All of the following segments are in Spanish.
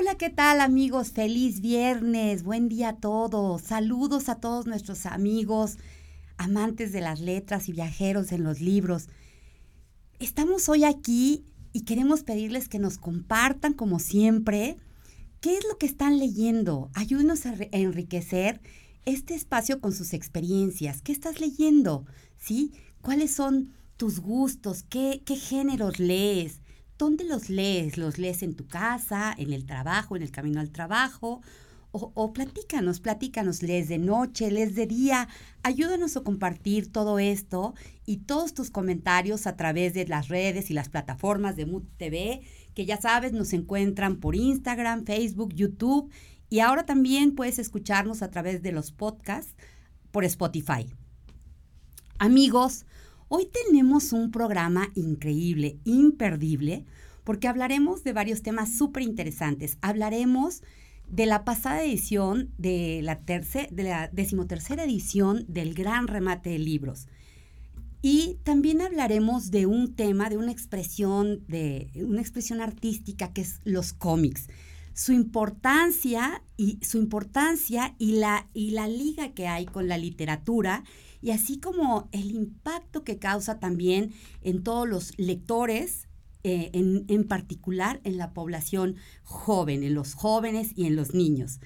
Hola, ¿qué tal amigos? Feliz viernes, buen día a todos. Saludos a todos nuestros amigos, amantes de las letras y viajeros en los libros. Estamos hoy aquí y queremos pedirles que nos compartan, como siempre, qué es lo que están leyendo. Ayúdenos a, enriquecer este espacio con sus experiencias. ¿Qué estás leyendo? ¿Sí? ¿Cuáles son tus gustos? ¿Qué, qué géneros lees? ¿Dónde los lees? ¿Los lees en tu casa, en el trabajo, en el camino al trabajo? O, o, platícanos, platícanos, lees de noche, lees de día, ayúdanos a compartir todo esto y todos tus comentarios a través de las redes y las plataformas de Mood TV, que ya sabes, nos encuentran por Instagram, Facebook, YouTube y ahora también puedes escucharnos a través de los podcasts por Spotify. Amigos, Hoy tenemos un programa increíble, imperdible, porque hablaremos de varios temas súper interesantes. Hablaremos de la pasada edición, de la, de la decimotercera edición del Gran Remate de Libros. Y también hablaremos de un tema, de una expresión, de una expresión artística que es los cómics. Su importancia y su importancia y la, y la liga que hay con la literatura y así como el impacto que causa también en todos los lectores, eh, en, particular en la población joven, en los jóvenes y en los niños.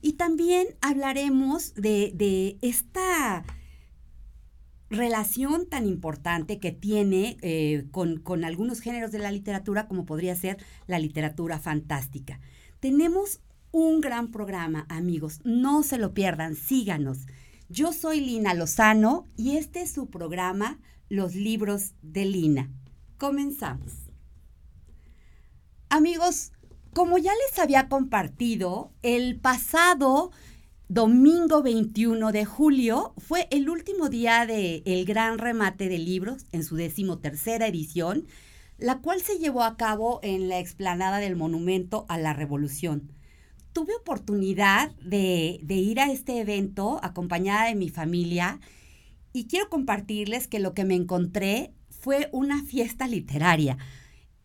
Y también hablaremos de, esta relación tan importante que tiene eh, con, con, algunos géneros de la literatura, como podría ser la literatura fantástica. Tenemos un gran programa, amigos, no se lo pierdan, síganos. Yo soy Lina Lozano y este es su programa Los libros de Lina. Comenzamos. Amigos, como ya les había compartido, el pasado domingo 21 de julio fue el último día del el gran remate de libros en su decimotercera edición, la cual se llevó a cabo en la explanada del Monumento a la Revolución tuve oportunidad de, ir a este evento acompañada de mi familia y quiero compartirles que lo que me encontré fue una fiesta literaria.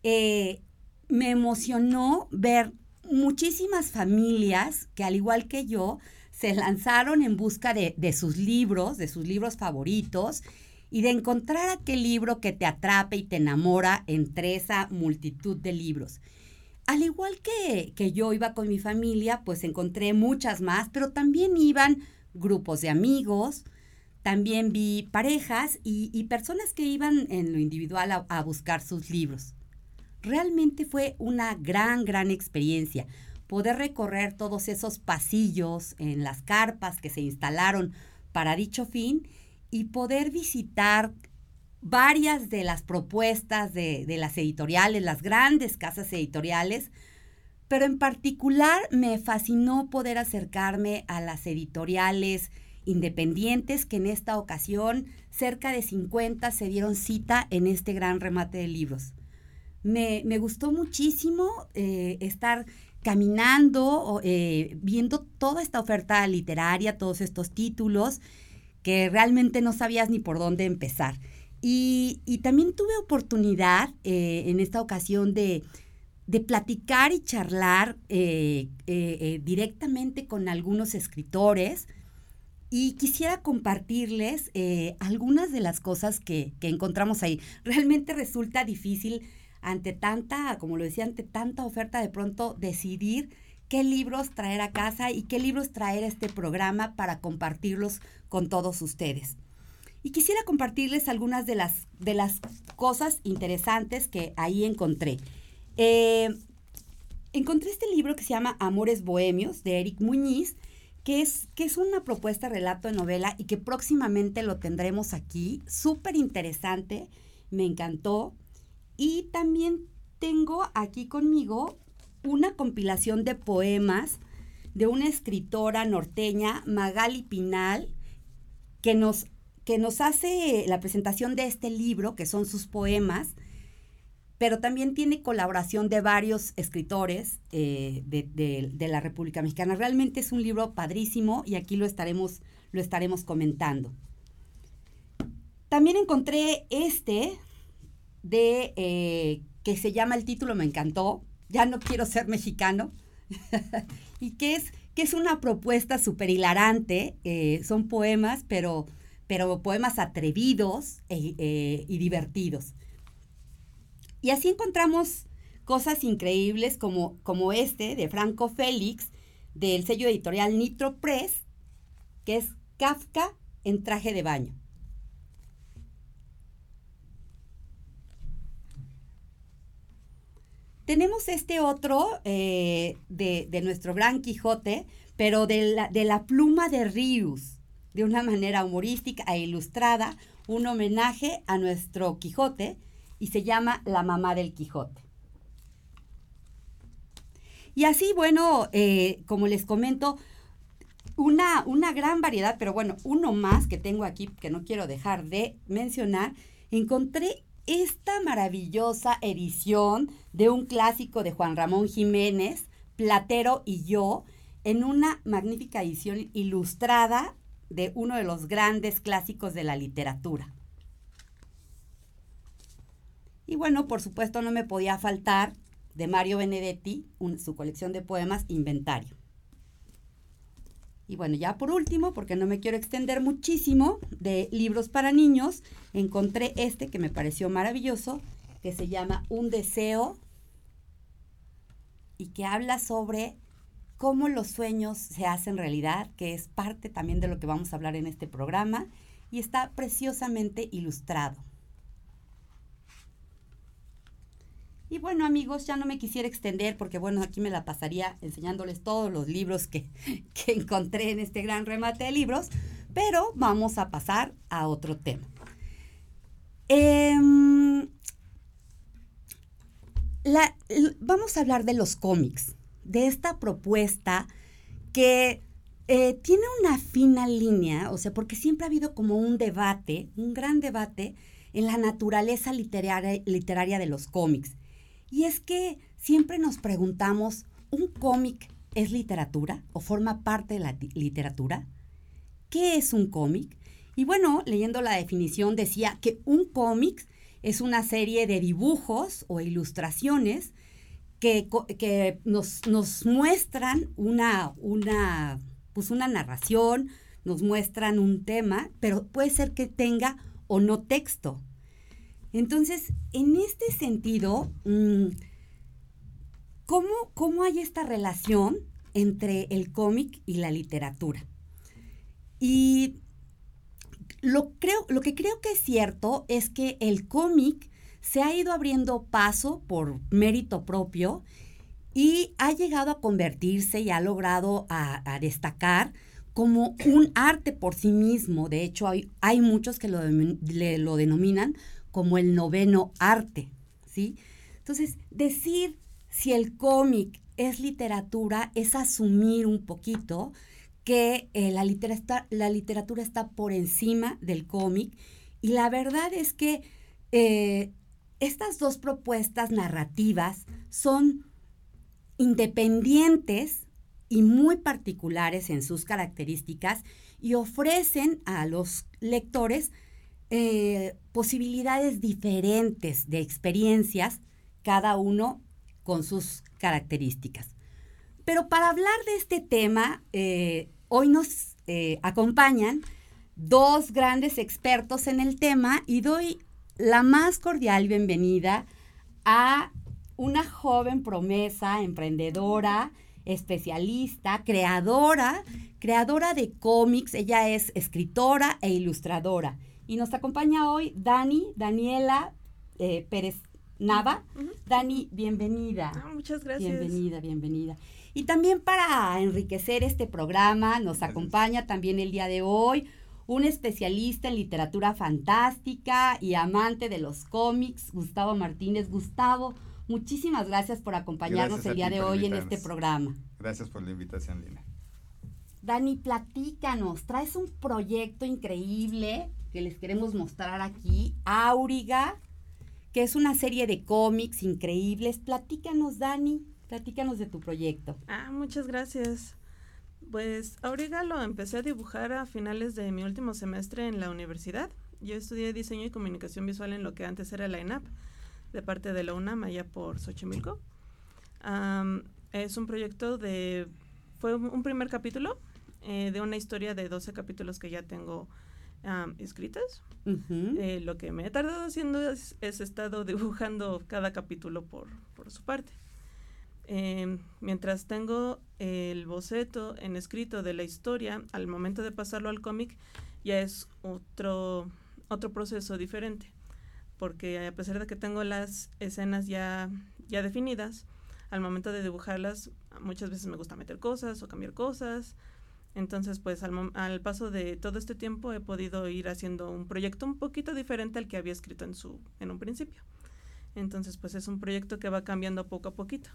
Eh, me emocionó ver muchísimas familias que al igual que yo se lanzaron en busca de, de, sus libros, de sus libros favoritos y de encontrar aquel libro que te atrape y te enamora entre esa multitud de libros. Al igual que, que yo iba con mi familia, pues encontré muchas más, pero también iban grupos de amigos, también vi parejas y, personas que iban en lo individual a, a, buscar sus libros. Realmente fue una gran, gran experiencia poder recorrer todos esos pasillos en las carpas que se instalaron para dicho fin y poder visitar varias de las propuestas de, las editoriales, las grandes casas editoriales, pero en particular me fascinó poder acercarme a las editoriales independientes que en esta ocasión cerca de 50 se dieron cita en este gran remate de libros. Me, gustó muchísimo eh, estar caminando, eh, viendo toda esta oferta literaria, todos estos títulos, que realmente no sabías ni por dónde empezar. Y, también tuve oportunidad eh, en esta ocasión de, platicar y charlar eh, eh, directamente con algunos escritores y quisiera compartirles algunas de las cosas que, que, encontramos ahí. Realmente resulta difícil ante tanta, como lo decía, ante tanta oferta de pronto decidir qué libros traer a casa y qué libros traer a este programa para compartirlos con todos ustedes. Y quisiera compartirles algunas de las, de las cosas interesantes que ahí encontré. Eh, encontré este libro que se llama Amores Bohemios de Eric Muñiz, que es, que es una propuesta relato de novela y que próximamente lo tendremos aquí. Súper interesante, me encantó. Y también tengo aquí conmigo una compilación de poemas de una escritora norteña, Magali Pinal, que nos que nos hace la presentación de este libro, que son sus poemas, pero también tiene colaboración de varios escritores eh, de, la República Mexicana. Realmente es un libro padrísimo y aquí lo estaremos, lo estaremos comentando. También encontré este de eh, que se llama el título, me encantó, Ya no quiero ser mexicano, y que es, que es una propuesta súper hilarante. Eh, son poemas, pero, pero poemas atrevidos e, eh, y divertidos. Y así encontramos cosas increíbles como, como este de Franco Félix, del sello editorial Nitro Press, que es Kafka en traje de baño. Tenemos este otro eh, de, nuestro gran Quijote, pero de la, de la pluma de Rius, de una manera humorística e ilustrada, un homenaje a nuestro Quijote y se llama La mamá del Quijote. Y así, bueno, eh, como les comento, una, una gran variedad, pero bueno, uno más que tengo aquí que no quiero dejar de mencionar, encontré esta maravillosa edición de un clásico de Juan Ramón Jiménez, Platero y yo, en una magnífica edición ilustrada de uno de los grandes clásicos de la literatura. Y bueno, por supuesto no me podía faltar de Mario Benedetti, su colección de poemas Inventario. Y bueno, ya por último, porque no me quiero extender muchísimo de libros para niños, encontré este que me pareció maravilloso, que se llama Un deseo y que habla sobre cómo los sueños se hacen realidad, que es parte también de lo que vamos a hablar en este programa, y está preciosamente ilustrado. Y bueno, amigos, ya no me quisiera extender porque, bueno, aquí me la pasaría enseñándoles todos los libros que, encontré en este gran remate de libros, pero vamos a pasar a otro tema. Em, vamos a hablar de los cómics, de esta propuesta que eh, tiene una fina línea, o sea, porque siempre ha habido como un debate, un gran debate en la naturaleza literaria de los cómics. Y es que siempre nos preguntamos, ¿un cómic es literatura o forma parte de la literatura? ¿Qué es un cómic? Y bueno, leyendo la definición decía que un cómic es una serie de dibujos o ilustraciones que, que nos, nos, muestran una, una, pues una narración, nos muestran un tema, pero puede ser que tenga o no texto. Entonces, en este sentido, mm, ¿cómo, hay esta relación entre el cómic y la literatura? Y lo, creo, lo que creo que es cierto es que el cómic se ha ido abriendo paso por mérito propio y ha llegado a convertirse y ha logrado a, destacar como un arte por sí mismo. De hecho, hay, hay muchos que lo, lo denominan como el noveno arte, ¿sí? Entonces, decir si el cómic es literatura es asumir un poquito que eh, la, la, literatura está por encima del cómic y la verdad es que eh, estas dos propuestas narrativas son independientes y muy particulares en sus características y ofrecen a los lectores eh, posibilidades diferentes de experiencias, cada uno con sus características. Pero para hablar de este tema, eh, hoy nos eh, acompañan dos grandes expertos en el tema y doy la más cordial bienvenida a una joven promesa, emprendedora, especialista, creadora, creadora de cómics. Ella es escritora e ilustradora y nos acompaña hoy Dani, Daniela eh, Pérez Nava. Dani, bienvenida. Ah, muchas gracias. Bienvenida, bienvenida. Y también para enriquecer este programa nos acompaña también el día de hoy un especialista en literatura fantástica y amante de los cómics, Gustavo Martínez. Gustavo, muchísimas gracias por acompañarnos el día de hoy en este programa. Gracias por la invitación, Lina. Dani, platícanos, traes un proyecto increíble que les queremos mostrar aquí, Auriga, que es una serie de cómics increíbles. Platícanos, Dani, platícanos de tu proyecto. Ah, muchas gracias. Pues Auriga lo empecé a dibujar a finales de mi último semestre en la universidad. Yo estudié diseño y comunicación visual en lo que antes era la ENAP, de parte de la UNAM, allá por Xochimilco. Es un proyecto de... Fue un primer capítulo eh, de una historia de 12 capítulos que ya tengo escritas. Eh, lo que me he tardado haciendo es, es estado dibujando cada capítulo por, por su parte. Em, mientras tengo el boceto en escrito de la historia, al momento de pasarlo al cómic, ya es otro, otro proceso diferente. Porque a pesar de que tengo las escenas ya, ya definidas, al momento de dibujarlas, muchas veces me gusta meter cosas o cambiar cosas. Entonces, pues al, al, paso de todo este tiempo he podido ir haciendo un proyecto un poquito diferente al que había escrito en, su, en un principio. Entonces, pues es un proyecto que va cambiando poco a poquito.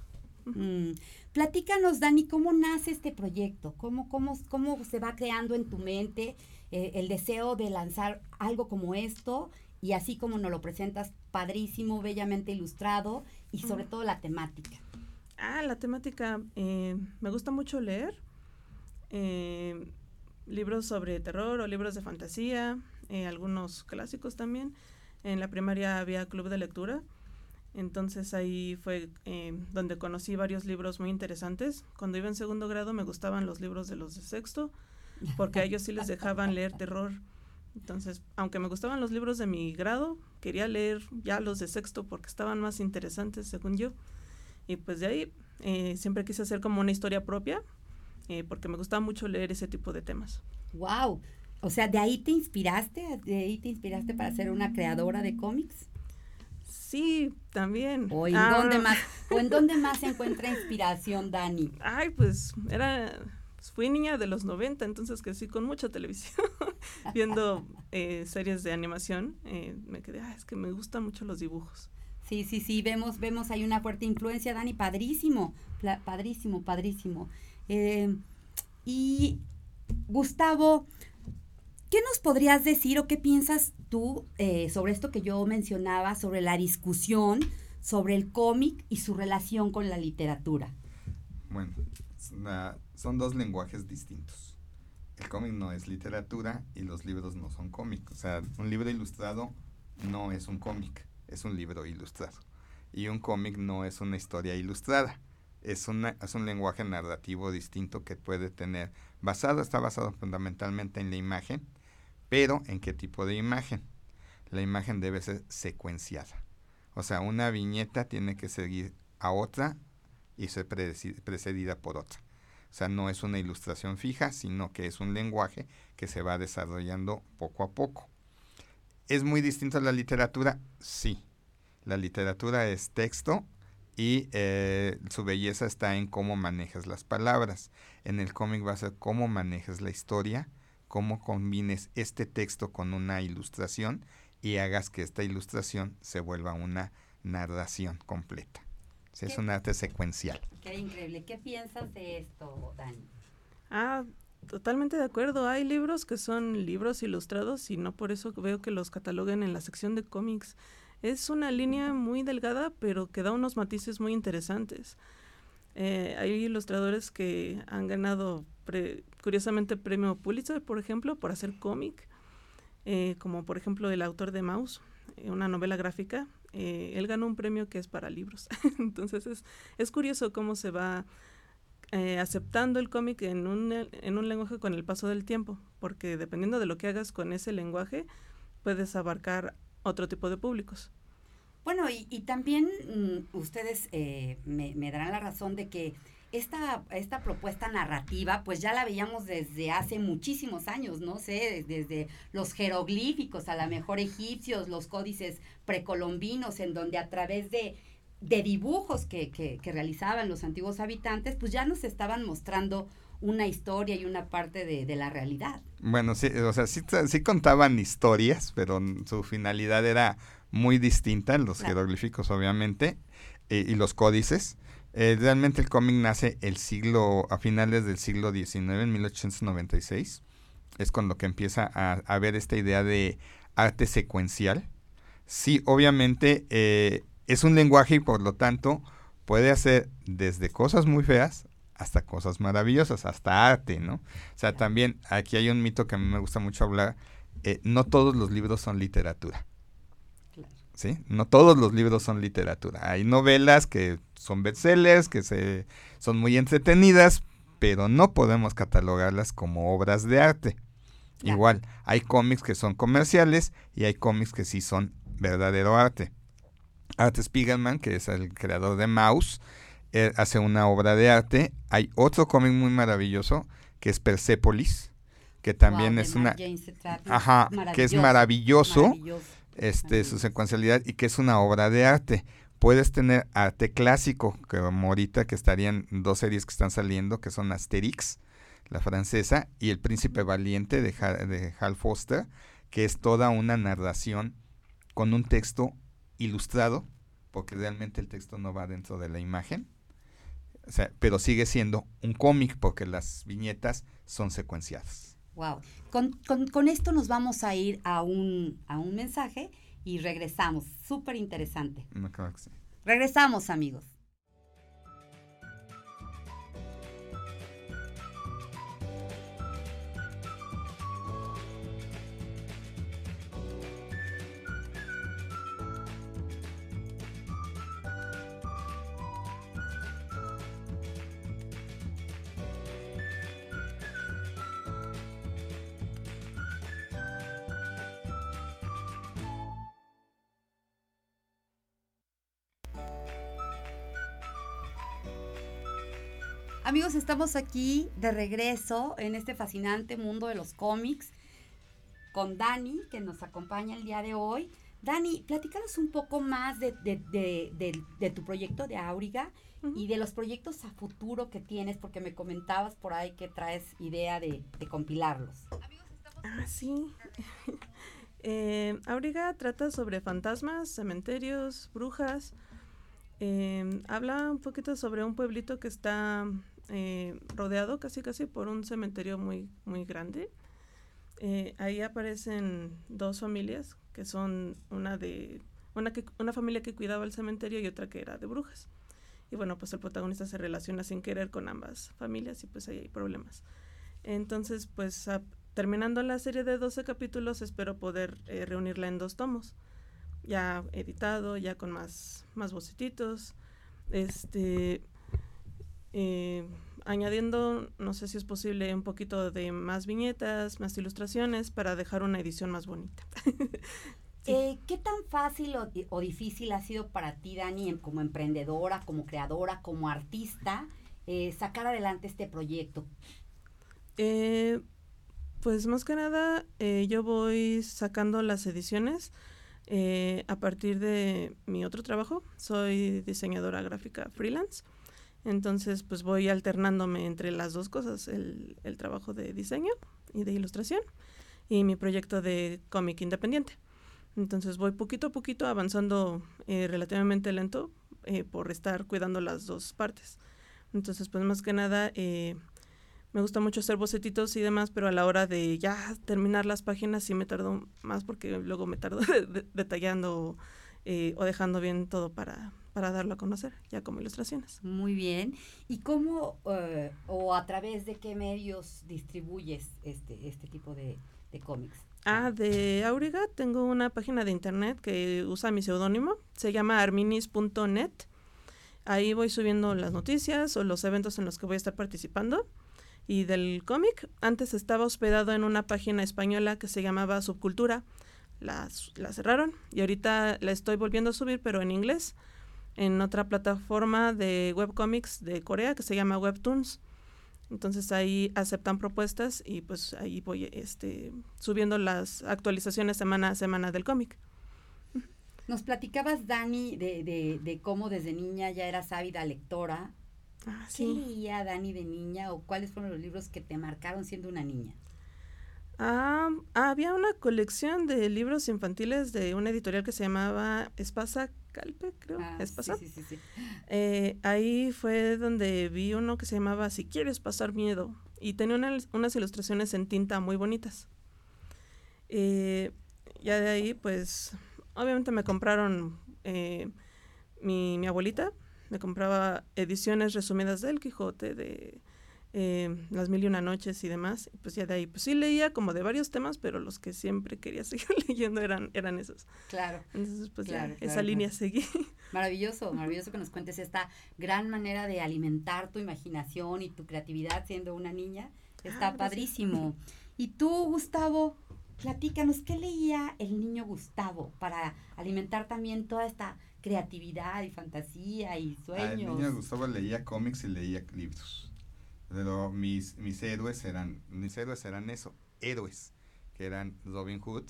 Mm. Platícanos, Dani, ¿cómo nace este proyecto? ¿Cómo, cómo, cómo se va creando en tu mente eh, el deseo de lanzar algo como esto? Y así como nos lo presentas, padrísimo, bellamente ilustrado y sobre todo la temática. Ah, la temática, eh, me gusta mucho leer eh, libros sobre terror o libros de fantasía, algunos clásicos también. En la primaria había club de lectura entonces ahí fue eh, donde conocí varios libros muy interesantes. Cuando iba en segundo grado me gustaban los libros de los de sexto, porque a ellos sí les dejaban leer terror. Entonces, aunque me gustaban los libros de mi grado, quería leer ya los de sexto porque estaban más interesantes, según yo. Y pues de ahí eh, siempre quise hacer como una historia propia, eh, porque me gustaba mucho leer ese tipo de temas. ¡Wow! O sea, ¿de ahí te inspiraste? ¿De ahí te inspiraste para ser una creadora de cómics? Sí, también. ¿O en, ah, dónde, más, ¿O en dónde más se encuentra inspiración, Dani? Ay, pues era, pues, fui niña de los 90, entonces crecí con mucha televisión, viendo eh, series de animación. Eh, me quedé, es que me gustan mucho los dibujos. Sí, sí, sí, vemos, vemos hay una fuerte influencia, Dani, padrísimo, padrísimo, padrísimo. Eh, y Gustavo, ¿Qué nos podrías decir o qué piensas tú eh, sobre esto que yo mencionaba, sobre la discusión, sobre el cómic y su relación con la literatura? Bueno, son dos lenguajes distintos. El cómic no es literatura y los libros no son cómics. O sea, un libro ilustrado no es un cómic, es un libro ilustrado. Y un cómic no es una historia ilustrada. Es, una, es un lenguaje narrativo distinto que puede tener, basado, está basado fundamentalmente en la imagen, pero ¿en qué tipo de imagen? La imagen debe ser secuenciada. O sea, una viñeta tiene que seguir a otra y ser precedida por otra. O sea, no es una ilustración fija, sino que es un lenguaje que se va desarrollando poco a poco. ¿Es muy distinto a la literatura? Sí. La literatura es texto y eh, su belleza está en cómo manejas las palabras. En el cómic va a ser cómo manejas la historia, cómo combines este texto con una ilustración y hagas que esta ilustración se vuelva una narración completa. es un arte secuencial. Qué increíble. ¿Qué piensas de esto, Dani? Ah, totalmente de acuerdo. Hay libros que son libros ilustrados y no por eso veo que los cataloguen en la sección de cómics. Es una línea muy delgada, pero que da unos matices muy interesantes. Eh, hay ilustradores que han ganado curiosamente premio Pulitzer, por ejemplo, por hacer cómic, eh, como por ejemplo el autor de Mouse, eh, una novela gráfica. él ganó un premio que es para libros. Entonces es, es curioso cómo se va aceptando el cómic en un, en un lenguaje con el paso del tiempo, porque dependiendo de lo que hagas con ese lenguaje, puedes abarcar otro tipo de públicos. Bueno, y, y también mm, ustedes eh, me, me, darán la razón de que esta, esta propuesta narrativa, pues ya la veíamos desde hace muchísimos años, no sé, desde los jeroglíficos, a lo mejor egipcios, los códices precolombinos, en donde a través de, de dibujos que, que, que realizaban los antiguos habitantes, pues ya nos estaban mostrando una historia y una parte de, de, la realidad. Bueno, sí, o sea, sí, sí contaban historias, pero su finalidad era muy distinta, los jeroglíficos obviamente, eh, y los códices. Eh, realmente el cómic nace el siglo, a finales del siglo XIX, en 1896. Es cuando que empieza a, a ver esta idea de arte secuencial. Sí, obviamente eh, es un lenguaje y por lo tanto puede hacer desde cosas muy feas hasta cosas maravillosas, hasta arte, ¿no? O sea, también aquí hay un mito que a mí me gusta mucho hablar, no todos los libros son literatura. ¿Sí? No todos los libros son literatura. Hay novelas que son bestsellers, que se, son muy entretenidas, pero no podemos catalogarlas como obras de arte. Igual, hay cómics que son comerciales y hay cómics que sí son verdadero arte. Art Spiegelman, que es el creador de Mouse, eh, hace una obra de arte. Hay otro cómic muy maravilloso que es Persepolis, que también es una... Ajá, que es maravilloso, este, su secuencialidad y que es una obra de arte. Puedes tener arte clásico, que ahorita que estarían dos series que están saliendo, que son Asterix, la francesa, y El Príncipe Valiente de, de Hal Foster, que es toda una narración con un texto ilustrado, porque realmente el texto no va dentro de la imagen, pero sigue siendo un cómic porque las viñetas son secuenciadas. Wow. Con, esto nos vamos a ir a un, a un mensaje y regresamos. Súper interesante. Regresamos, amigos. Amigos, estamos aquí de regreso en este fascinante mundo de los cómics con Dani, que nos acompaña el día de hoy. Dani, platícanos un poco más de, tu proyecto de Auriga y de los proyectos a futuro que tienes, porque me comentabas por ahí que traes idea de, compilarlos. Ah, sí. eh, Auriga trata sobre fantasmas, cementerios, brujas. Eh, habla un poquito sobre un pueblito que está eh, rodeado casi casi por un cementerio muy, muy grande. Eh, ahí aparecen dos familias, que son una de una, que, una familia que cuidaba el cementerio y otra que era de brujas. Y bueno, pues el protagonista se relaciona sin querer con ambas familias y pues ahí hay problemas. Entonces, pues terminando la serie de 12 capítulos, espero poder eh, reunirla en dos tomos. Ya editado, ya con más, más bocetitos. Este, eh, añadiendo, no sé si es posible, un poquito de más viñetas, más ilustraciones para dejar una edición más bonita. Eh, ¿Qué tan fácil o, difícil ha sido para ti, Dani, como emprendedora, como creadora, como artista, eh, sacar adelante este proyecto? pues más que nada, yo voy sacando las ediciones a partir de mi otro trabajo. Soy diseñadora gráfica freelance. Entonces, pues voy alternándome entre las dos cosas, el, el trabajo de diseño y de ilustración y mi proyecto de cómic independiente. Entonces voy poquito a poquito avanzando eh, relativamente lento eh, por estar cuidando las dos partes. Entonces, pues más que nada, eh, me gusta mucho hacer bocetitos y demás, pero a la hora de ya terminar las páginas sí me tardo más porque luego me tardo detallando o dejando bien todo para, para darlo a conocer, ya como ilustraciones. Muy bien. ¿Y cómo eh, o a través de qué medios distribuyes este, este tipo de, cómics? Ah, de Auriga tengo una página de internet que usa mi seudónimo, se llama arminis.net. Ahí voy subiendo las noticias o los eventos en los que voy a estar participando. Y del cómic, antes estaba hospedado en una página española que se llamaba Subcultura. La, la cerraron y ahorita la estoy volviendo a subir, pero en inglés en otra plataforma de webcomics de Corea que se llama Webtoons. Entonces ahí aceptan propuestas y pues ahí voy este, subiendo las actualizaciones semana a semana del cómic. Nos platicabas, Dani, de, de, de, cómo desde niña ya eras ávida lectora. Ah, ¿Qué leía Dani de niña o cuáles fueron los libros que te marcaron siendo una niña? Ah, había una colección de libros infantiles de una editorial que se llamaba Espasa Calpe, creo. Ah, sí, sí, sí, eh, ahí fue donde vi uno que se llamaba Si quieres pasar miedo y tenía unas ilustraciones en tinta muy bonitas. Eh, ya de ahí, pues, obviamente me compraron eh, mi, mi, abuelita, me compraba ediciones resumidas del Quijote, de eh, Las Mil y Una Noches y demás. Pues ya de ahí, pues sí leía como de varios temas, pero los que siempre quería seguir leyendo eran, eran esos. Claro. Entonces, pues ya esa línea seguí. Maravilloso, maravilloso que nos cuentes esta gran manera de alimentar tu imaginación y tu creatividad siendo una niña. Está ah, padrísimo. Y tú, Gustavo, platícanos, ¿qué leía el niño Gustavo para alimentar también toda esta creatividad y fantasía y sueños? el niño Gustavo leía cómics y leía libros. Pero mis, mis héroes eran, mis héroes eran eso, héroes, que eran Robin Hood,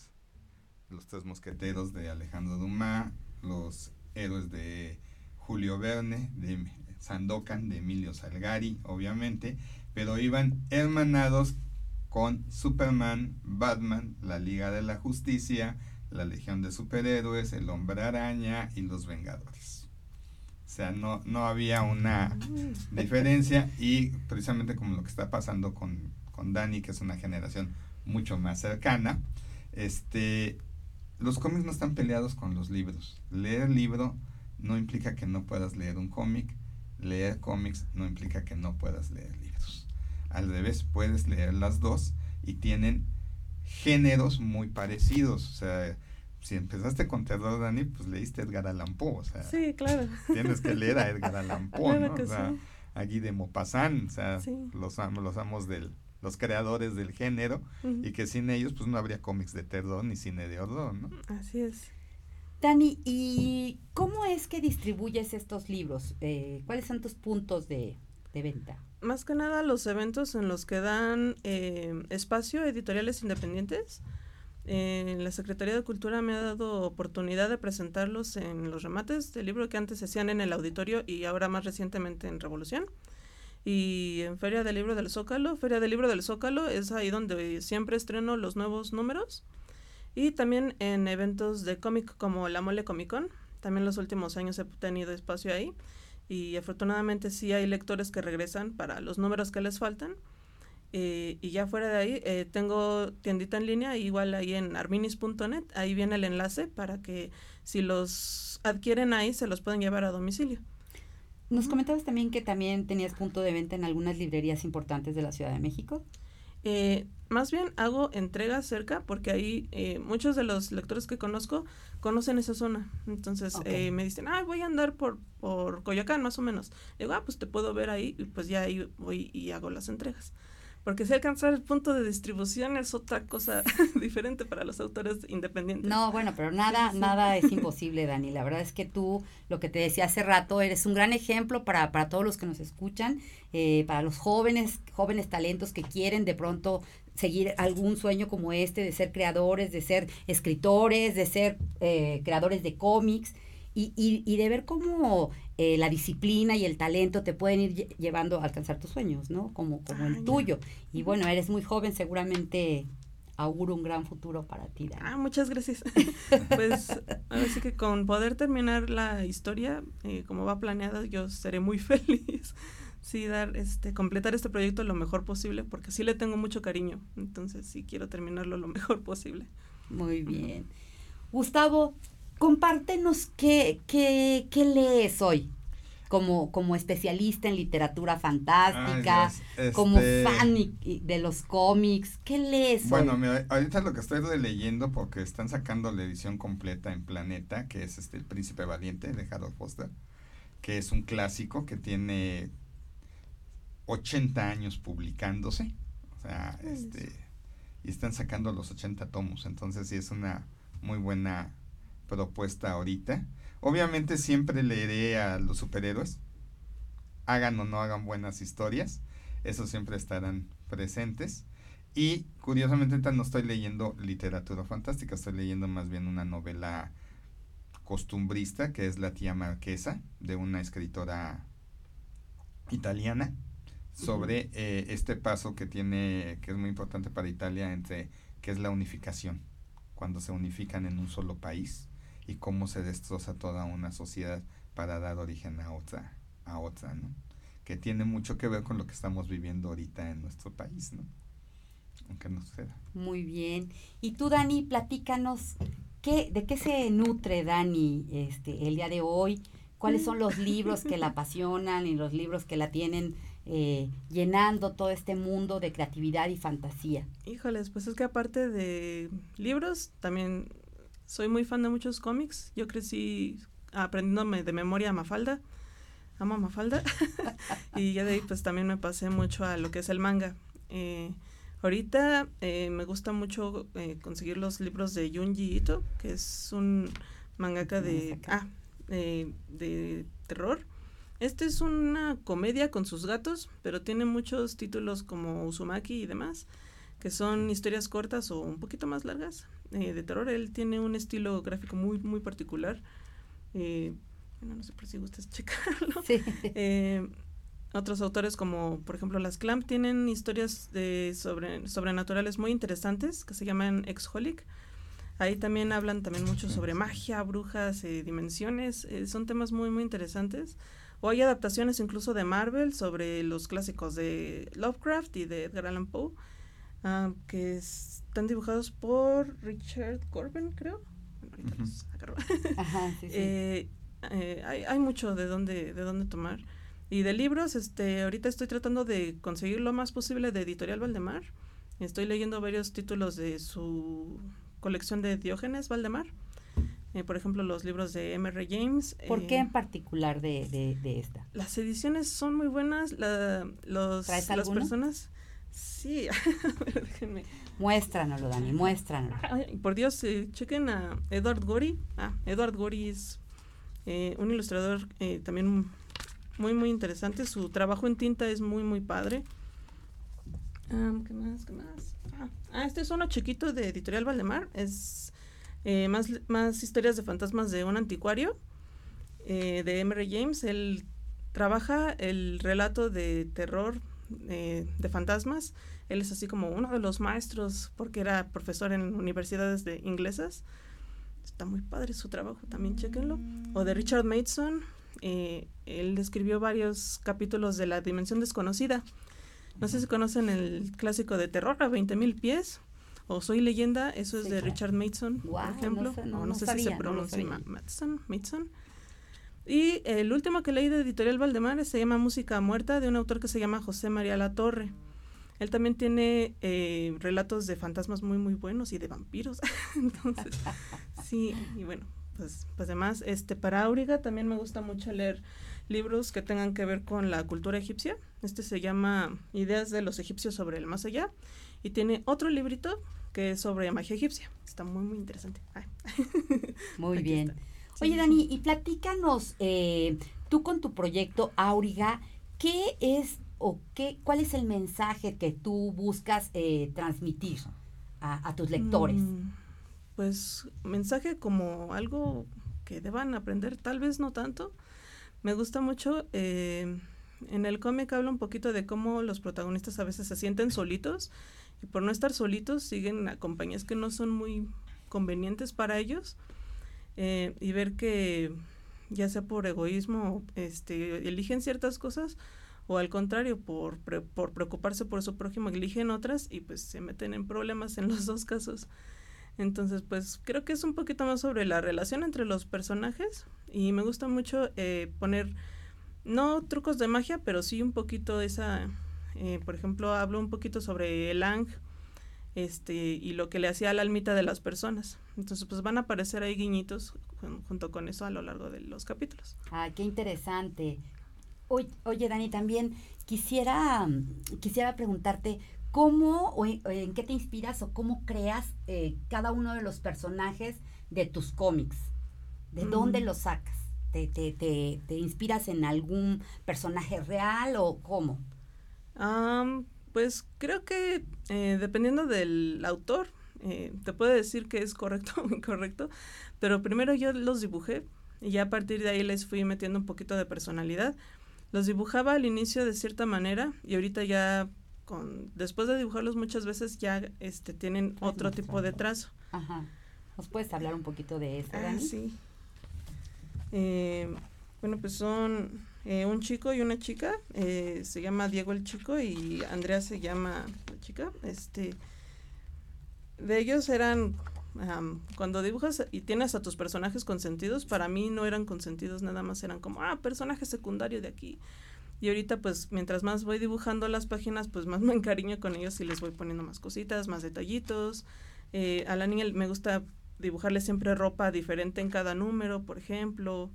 los tres mosqueteros de Alejandro Dumas, los héroes de Julio Verne, de Sandokan, de Emilio Salgari, obviamente, pero iban hermanados con Superman, Batman, la Liga de la Justicia, la Legión de Superhéroes, el Hombre Araña y los Vengadores. O sea, no, no había una diferencia y precisamente como lo que está pasando con, con Dani, que es una generación mucho más cercana, este, los cómics no están peleados con los libros. Leer libro no implica que no puedas leer un cómic, leer cómics no implica que no puedas leer libros. Al revés, puedes leer las dos y tienen géneros muy parecidos. O sea, si empezaste con terror, Dani, pues leíste Edgar Allan Poe, o sea. Sí, claro. Tienes que leer a Edgar Allan Poe, ¿no? O sea, a Guy de Maupassant, o sea, los, los amos del, los creadores del género, y que sin ellos, pues no habría cómics de terror ni cine de horror, ¿no? Así es. Dani, ¿y cómo es que distribuyes estos libros? Eh, ¿Cuáles son tus puntos de, de, venta? Más que nada los eventos en los que dan eh, espacio editoriales independientes eh, la Secretaría de Cultura me ha dado oportunidad de presentarlos en los remates del libro que antes se hacían en el auditorio y ahora más recientemente en Revolución. Y en Feria del Libro del Zócalo, Feria del Libro del Zócalo es ahí donde siempre estreno los nuevos números. Y también en eventos de cómic como la Mole Comic Con. También los últimos años he tenido espacio ahí. Y afortunadamente sí hay lectores que regresan para los números que les faltan eh, y ya fuera de ahí, eh, tengo tiendita en línea, igual ahí en arminis.net, ahí viene el enlace para que si los adquieren ahí, se los pueden llevar a domicilio. Nos comentabas también que también tenías punto de venta en algunas librerías importantes de la Ciudad de México. Eh, más bien hago entregas cerca porque ahí muchos de los lectores que conozco conocen esa zona. Entonces me dicen, ah, voy a andar por, por Coyoacán más o menos. Digo, ah, pues te puedo ver ahí y pues ya ahí voy y hago las entregas. Porque si alcanzar el punto de distribución es otra cosa diferente para los autores independientes. No, bueno, pero nada, nada es imposible, Dani. La verdad es que tú, lo que te decía hace rato, eres un gran ejemplo para, para todos los que nos escuchan, eh, para los jóvenes, jóvenes talentos que quieren de pronto seguir algún sueño como este, de ser creadores, de ser escritores, de ser eh, creadores de cómics y, y, y de ver cómo eh, la disciplina y el talento te pueden ir llevando a alcanzar tus sueños, ¿no? Como, como el tuyo. Y bueno, eres muy joven, seguramente auguro un gran futuro para ti. Ah, muchas gracias. pues así que con poder terminar la historia eh, como va planeada, yo seré muy feliz. Sí, dar, este, completar este proyecto lo mejor posible, porque sí le tengo mucho cariño. Entonces sí quiero terminarlo lo mejor posible. Muy bien. Gustavo, compártenos qué, qué, qué lees hoy. Como, como especialista en literatura fantástica, como este fan de los cómics, ¿qué lees? Bueno, ahorita lo que estoy leyendo, porque están sacando la edición completa en Planeta, que es este El Príncipe Valiente de Harold Foster, que es un clásico que tiene 80 años publicándose, o sea, este, y están sacando los 80 tomos, entonces sí es una muy buena propuesta ahorita. Obviamente siempre leeré a los superhéroes, hagan o no hagan buenas historias, esos siempre estarán presentes. Y curiosamente no estoy leyendo literatura fantástica, estoy leyendo más bien una novela costumbrista que es La tía marquesa de una escritora italiana sobre eh, este paso que tiene, que es muy importante para Italia entre, que es la unificación, cuando se unifican en un solo país y cómo se destroza toda una sociedad para dar origen a otra, a otra, ¿no? Que tiene mucho que ver con lo que estamos viviendo ahorita en nuestro país, ¿no? Aunque no suceda. Muy bien. Y tú, Dani, platícanos, ¿qué, ¿de qué se nutre Dani este, el día de hoy? ¿Cuáles son los libros que la apasionan y los libros que la tienen eh, llenando todo este mundo de creatividad y fantasía. Híjoles, pues es que aparte de libros, también soy muy fan de muchos cómics. Yo crecí aprendiéndome de memoria a Mafalda. Amo a Mafalda. y ya de ahí pues también me pasé mucho a lo que es el manga. Eh, ahorita eh, me gusta mucho eh, conseguir los libros de Junji Ito, que es un mangaka de, ah, de terror. Este es una comedia con sus gatos, pero tiene muchos títulos como Uzumaki y demás, que son historias cortas o un poquito más largas de terror. Él tiene un estilo gráfico muy, muy particular. bueno, no sé por si gustas checarlo. Sí. Otros autores como, por ejemplo, las Clamp tienen historias de sobre, sobrenaturales muy interesantes que se llaman Exholic. Ahí también hablan también mucho sobre magia, brujas, eh, dimensiones. Eh, son temas muy, muy interesantes. O hay adaptaciones incluso de Marvel sobre los clásicos de Lovecraft y de Edgar Allan Poe, ah, que están dibujados por Richard Corbin, creo. Ajá, sí, sí. Eh, hay, hay, mucho de dónde, de dónde tomar. Y de libros, este, ahorita estoy tratando de conseguir lo más posible de Editorial Valdemar. Estoy leyendo varios títulos de su colección de Diógenes Valdemar. Eh, por ejemplo, los libros de M.R. James. ¿Por qué en particular de, de, esta? Las ediciones son muy buenas. La, los, las personas. Sí, déjenme. Muéstranoslo, Dani, muéstranos. por Dios, eh, chequen a Edward Gori. Ah, Edward Gori es eh, un ilustrador también muy, muy interesante. Su trabajo en tinta es muy, muy padre. ¿Qué más? ¿Qué más? Ah, ah, este es uno chiquito de Editorial Valdemar. Es eh, más, más historias de fantasmas de un anticuario eh, de Emery James. Él trabaja el relato de terror eh, de fantasmas. Él es así como uno de los maestros porque era profesor en universidades de inglesas. Está muy padre su trabajo, también chequenlo. O de Richard Mason, eh, él escribió varios capítulos de La Dimensión Desconocida. No sé si conocen el clásico de terror a 20.000 pies o Soy leyenda, eso es de Richard Mason, por ejemplo. No, sé, si se pronuncia Mason, Y el último que leí de Editorial Valdemar se llama Música Muerta, de un autor que se llama José María La Torre. Él también tiene eh, relatos de fantasmas muy, muy buenos y de vampiros. Entonces, sí, y bueno, pues, pues además, este, para Auriga también me gusta mucho leer libros que tengan que ver con la cultura egipcia. Este se llama Ideas de los egipcios sobre el más allá. Y tiene otro librito que es sobre magia egipcia. Está muy, muy interesante. Muy bien. Oye, Dani, y platícanos, eh, tú con tu proyecto Auriga, ¿qué es o qué, cuál es el mensaje que tú buscas eh, transmitir a, tus lectores? Mm, pues mensaje como algo que deban aprender, tal vez no tanto. Me gusta mucho, eh, en el cómic habla un poquito de cómo los protagonistas a veces se sienten solitos y por no estar solitos siguen a compañías que no son muy convenientes para ellos eh, y ver que ya sea por egoísmo este eligen ciertas cosas o al contrario por, por preocuparse por su prójimo eligen otras y pues se meten en problemas en los dos casos entonces, pues creo que es un poquito más sobre la relación entre los personajes y me gusta mucho eh, poner, no trucos de magia, pero sí un poquito esa, eh, por ejemplo, hablo un poquito sobre el Ang este, y lo que le hacía la almita de las personas. Entonces, pues van a aparecer ahí guiñitos junto con eso a lo largo de los capítulos. Ah, qué interesante. Oye, oye Dani, también quisiera, quisiera preguntarte, ¿Cómo o en, qué te inspiras o cómo creas eh, cada uno de los personajes de tus cómics? ¿De dónde los sacas? ¿Te, te, te, inspiras en algún personaje real o cómo? pues creo que eh, dependiendo del autor, eh, te puedo decir que es correcto o incorrecto, pero primero yo los dibujé y ya a partir de ahí les fui metiendo un poquito de personalidad. Los dibujaba al inicio de cierta manera y ahorita ya con después de dibujarlos muchas veces ya este tienen otro tipo de trazo. Ajá. ¿Nos puedes hablar un poquito de eso, ah, sí. Eh, bueno, pues son eh, un chico y una chica. Eh, se llama Diego el chico y Andrea se llama la chica. Este, de ellos eran cuando dibujas y tienes a tus personajes consentidos, para mí no eran consentidos, nada más eran como, ah, personaje secundario de aquí Y ahorita, pues, mientras más voy dibujando las páginas, pues más me encariño con ellos y les voy poniendo más cositas, más detallitos. Eh, a la niña me gusta dibujarle siempre ropa diferente en cada número, por ejemplo.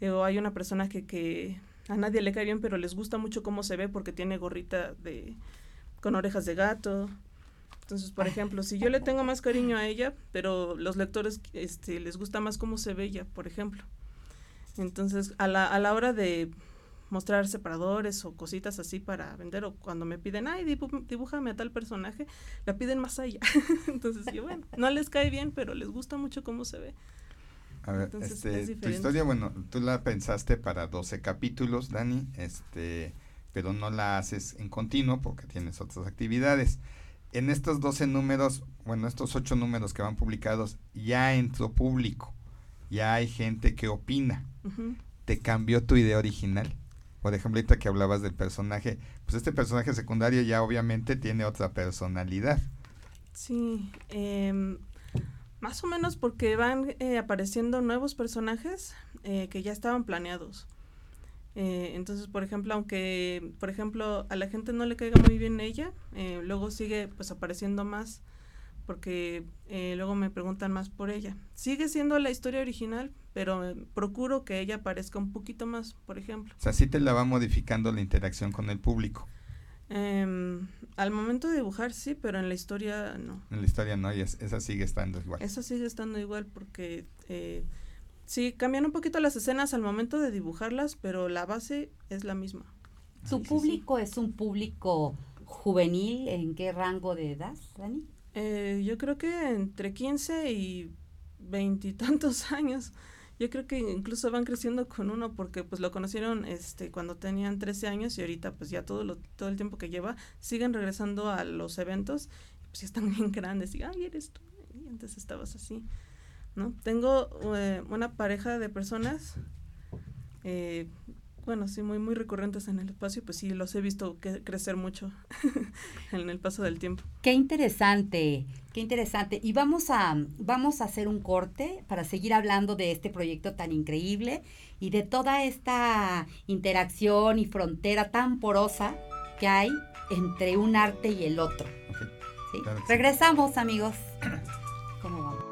Eh, o hay una persona que, que a nadie le cae bien, pero les gusta mucho cómo se ve porque tiene gorrita de con orejas de gato. Entonces, por ejemplo, si yo le tengo más cariño a ella, pero los lectores este, les gusta más cómo se ve ella, por ejemplo. Entonces, a la, a la hora de mostrar separadores o cositas así para vender o cuando me piden, ay, dibújame a tal personaje, la piden más allá. Entonces yo, bueno, no les cae bien, pero les gusta mucho cómo se ve. A ver, este, tu historia, bueno, tú la pensaste para 12 capítulos, Dani, este, pero no la haces en continuo porque tienes otras actividades. En estos 12 números, bueno, estos 8 números que van publicados, ya entró público, ya hay gente que opina. ¿Te cambió tu idea original? Por ejemplo, ahorita que hablabas del personaje, pues este personaje secundario ya obviamente tiene otra personalidad. Sí, eh, más o menos porque van eh, apareciendo nuevos personajes eh, que ya estaban planeados. Eh, entonces, por ejemplo, aunque, por ejemplo, a la gente no le caiga muy bien ella, luego sigue pues apareciendo más porque luego me preguntan más por ella. Sigue siendo la historia original, pero procuro que ella aparezca un poquito más, por ejemplo. O sea, sí te la va modificando la interacción con el público. Eh, al momento de dibujar sí, pero en la historia no. En la historia no, y esa sigue estando igual. Esa sigue estando igual porque eh, sí, cambian un poquito las escenas al momento de dibujarlas, pero la base es la misma. ¿Su público es un público juvenil? ¿En qué rango de edad, Dani? Eh, yo creo que entre 15 y veintitantos años yo creo que incluso van creciendo con uno porque pues lo conocieron este cuando tenían 13 años y ahorita pues ya todo lo todo el tiempo que lleva siguen regresando a los eventos pues ya están bien grandes y ay eres tú y antes estabas así no tengo eh, una pareja de personas eh, bueno, sí, muy, muy recurrentes en el espacio, pues sí, los he visto crecer mucho en el paso del tiempo. Qué interesante, qué interesante. Y vamos a, vamos a hacer un corte para seguir hablando de este proyecto tan increíble y de toda esta interacción y frontera tan porosa que hay entre un arte y el otro. Regresamos, amigos. ¿Cómo vamos?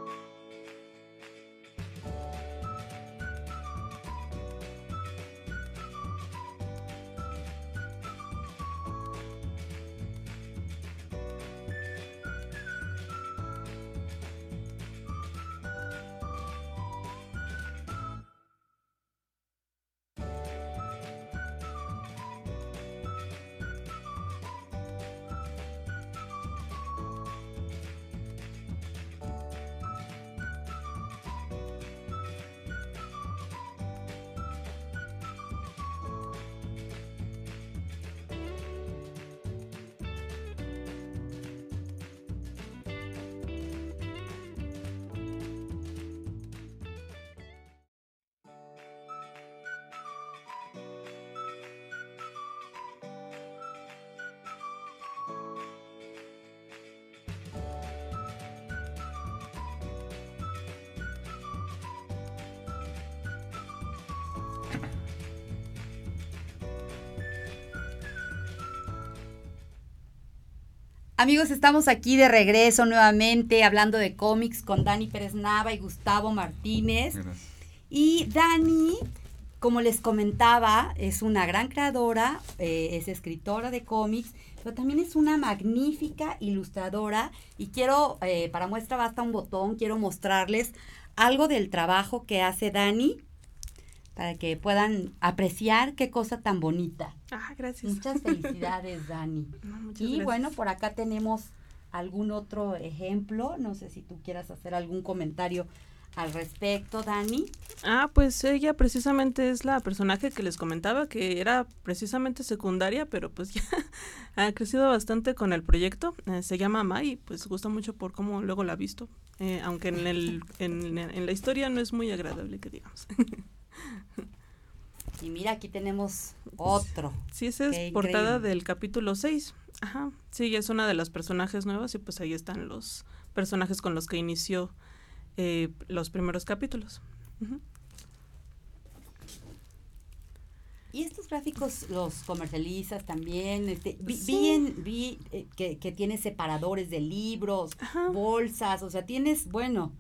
Amigos, estamos aquí de regreso nuevamente hablando de cómics con Dani Pérez Nava y Gustavo Martínez. Y Dani, como les comentaba, es una gran creadora, eh, es escritora de cómics, pero también es una magnífica ilustradora. Y quiero, eh, para muestra basta un botón, quiero mostrarles algo del trabajo que hace Dani para que puedan apreciar qué cosa tan bonita. Ah, gracias. Muchas felicidades, Dani. Y bueno, por acá tenemos algún otro ejemplo. No sé si tú quieras hacer algún comentario al respecto, Dani. Ah, pues ella precisamente es la personaje que les comentaba que era precisamente secundaria, pero pues ya ha crecido bastante con el proyecto. Eh, se llama Mai, pues gusta mucho por cómo luego la ha visto, eh, aunque en, el, en, en la historia no es muy agradable que digamos. Y mira, aquí tenemos otro. Sí, esa es portada del capítulo 6. Ajá. Sí, es una de las personajes nuevas y pues ahí están los personajes con los que inició eh, los primeros capítulos. ¿Y estos gráficos los comercializas también? Este, vi, vi, eh, que, tienes separadores de libros, bolsas, o sea, tienes, bueno,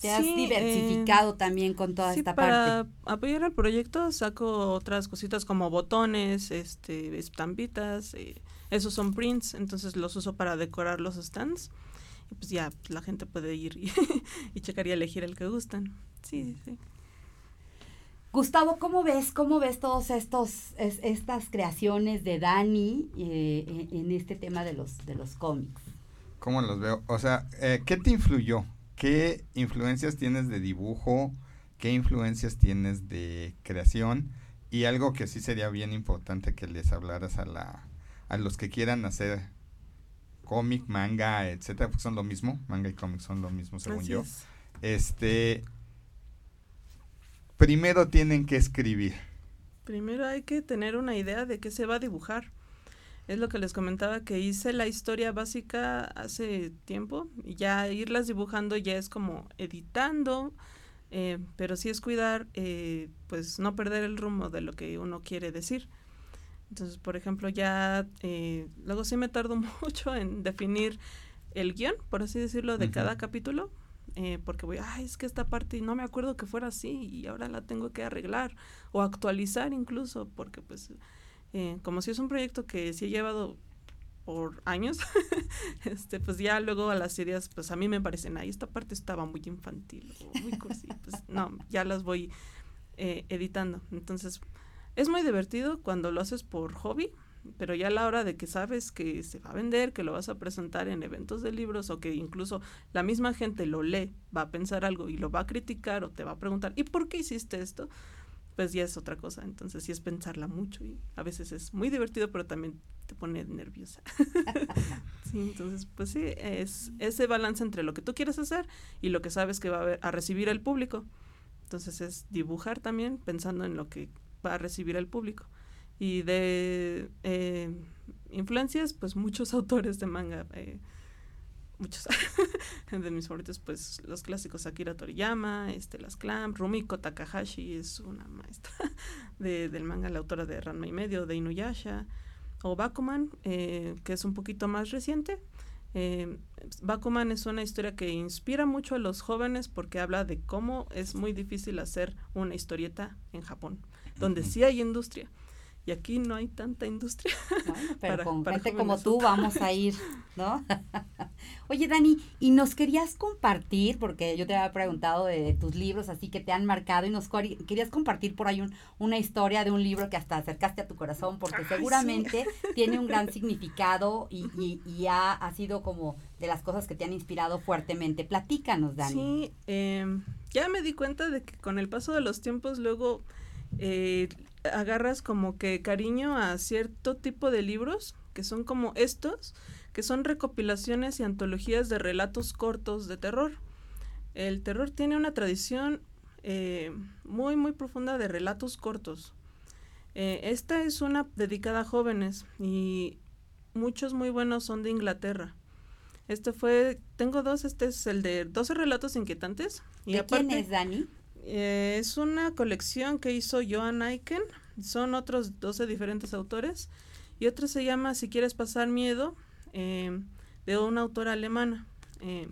te has diversificado eh, también con toda esta parte. Para apoyar el proyecto saco otras cositas como botones, este, estampitas, eh, esos son prints, entonces los uso para decorar los stands. Y pues ya la gente puede ir y, y checar y elegir el que gustan. Sí, sí, sí. Gustavo, ¿cómo ves, cómo ves todos estos, estas creaciones de Dani eh, en, este tema de los, de los cómics? ¿Cómo los veo? O sea, eh, ¿qué te influyó? ¿Qué influencias tienes de dibujo? ¿Qué influencias tienes de creación? Y algo que sí sería bien importante que les hablaras a la a los que quieran hacer cómic, manga, etcétera, porque son lo mismo, manga y cómic son lo mismo según yo. Este, primero tienen que escribir. Primero hay que tener una idea de qué se va a dibujar. Es lo que les comentaba que hice la historia básica hace tiempo y ya irlas dibujando ya es como editando, eh, pero sí es cuidar, eh, pues no perder el rumbo de lo que uno quiere decir. Entonces, por ejemplo, ya eh, luego sí me tardo mucho en definir el guion, por así decirlo, de cada capítulo eh, porque voy, ay, es que esta parte no me acuerdo que fuera así y ahora la tengo que arreglar o actualizar incluso, porque pues eh, como si es un proyecto que sí he llevado por años, este, pues ya luego a las ideas, pues a mí me parecen, ay, esta parte estaba muy infantil o muy cursi, pues no, ya las voy eh, editando. Entonces, es muy divertido cuando lo haces por hobby, pero ya a la hora de que sabes que se va a vender, que lo vas a presentar en eventos de libros o que incluso la misma gente lo lee, va a pensar algo y lo va a criticar o te va a preguntar, ¿y por qué hiciste esto? Pues ya es otra cosa, entonces sí es pensarla mucho y a veces es muy divertido, pero también te pone nerviosa. sí, entonces pues sí, es ese balance entre lo que tú quieres hacer y lo que sabes que va a, a recibir el público. Entonces es dibujar también pensando en lo que va a recibir el público. Y de eh, influencias, pues muchos autores de manga, eh, muchos. De mis favoritos, pues los clásicos Akira Toriyama, este, las Clamp, Rumiko Takahashi es una maestra de, del manga, la autora de Ranma y medio, de Inuyasha, o Bakuman, eh, que es un poquito más reciente. Bakuman es una historia que inspira mucho a los jóvenes porque habla de cómo es muy difícil hacer una historieta en Japón, donde sí hay industria y aquí no hay tanta industria. Bueno, pero con gente como tú vamos a ir, ¿no? Oye, Dani, y nos querías compartir, porque yo te había preguntado de, tus libros, así que te han marcado, y nos querías compartir por ahí una historia de un libro que hasta acercaste a tu corazón, porque seguramente tiene un gran significado y, y, ha, ha, sido como de las cosas que te han inspirado fuertemente. Platícanos, Dani. Sí, eh, ya me di cuenta de que con el paso de los tiempos luego... Eh, agarras como que cariño a cierto tipo de libros que son como estos, que son recopilaciones y antologías de relatos cortos de terror. El terror tiene una tradición eh, muy, muy profunda de relatos cortos. Eh, esta es una dedicada a jóvenes y muchos muy buenos son de Inglaterra. Este fue, tengo dos, este es el de 12 relatos inquietantes. Y ¿De quién es, Dani? Eh, es una colección que hizo Joan Aiken. Son otros 12 diferentes autores. Y otra se llama Si quieres pasar miedo, eh, de una autora alemana. Eh,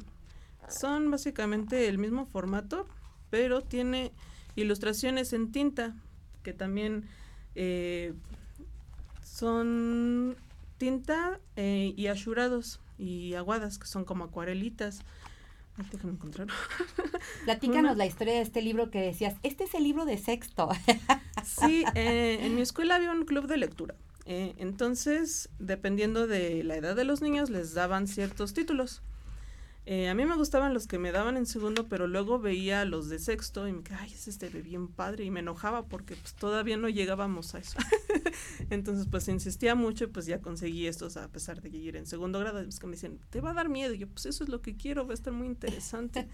son básicamente el mismo formato, pero tiene ilustraciones en tinta, que también son tinta y ashurados y aguadas, que son como acuarelitas. Déjame encontrar. Platícanos la historia de este libro que decías. Este es el libro de sexto. sí, eh, en mi escuela había un club de lectura. Eh, entonces, dependiendo de la edad de los niños, les daban ciertos títulos. Eh, a mí me gustaban los que me daban en segundo, pero luego veía los de sexto y me quedaba, ay, es este bien padre, y me enojaba porque pues todavía no llegábamos a eso. Entonces, pues insistía mucho y pues ya conseguí estos a pesar de que ir en segundo grado. Pues que me dicen, te va a dar miedo. Y yo, pues eso es lo que quiero, va a estar muy interesante.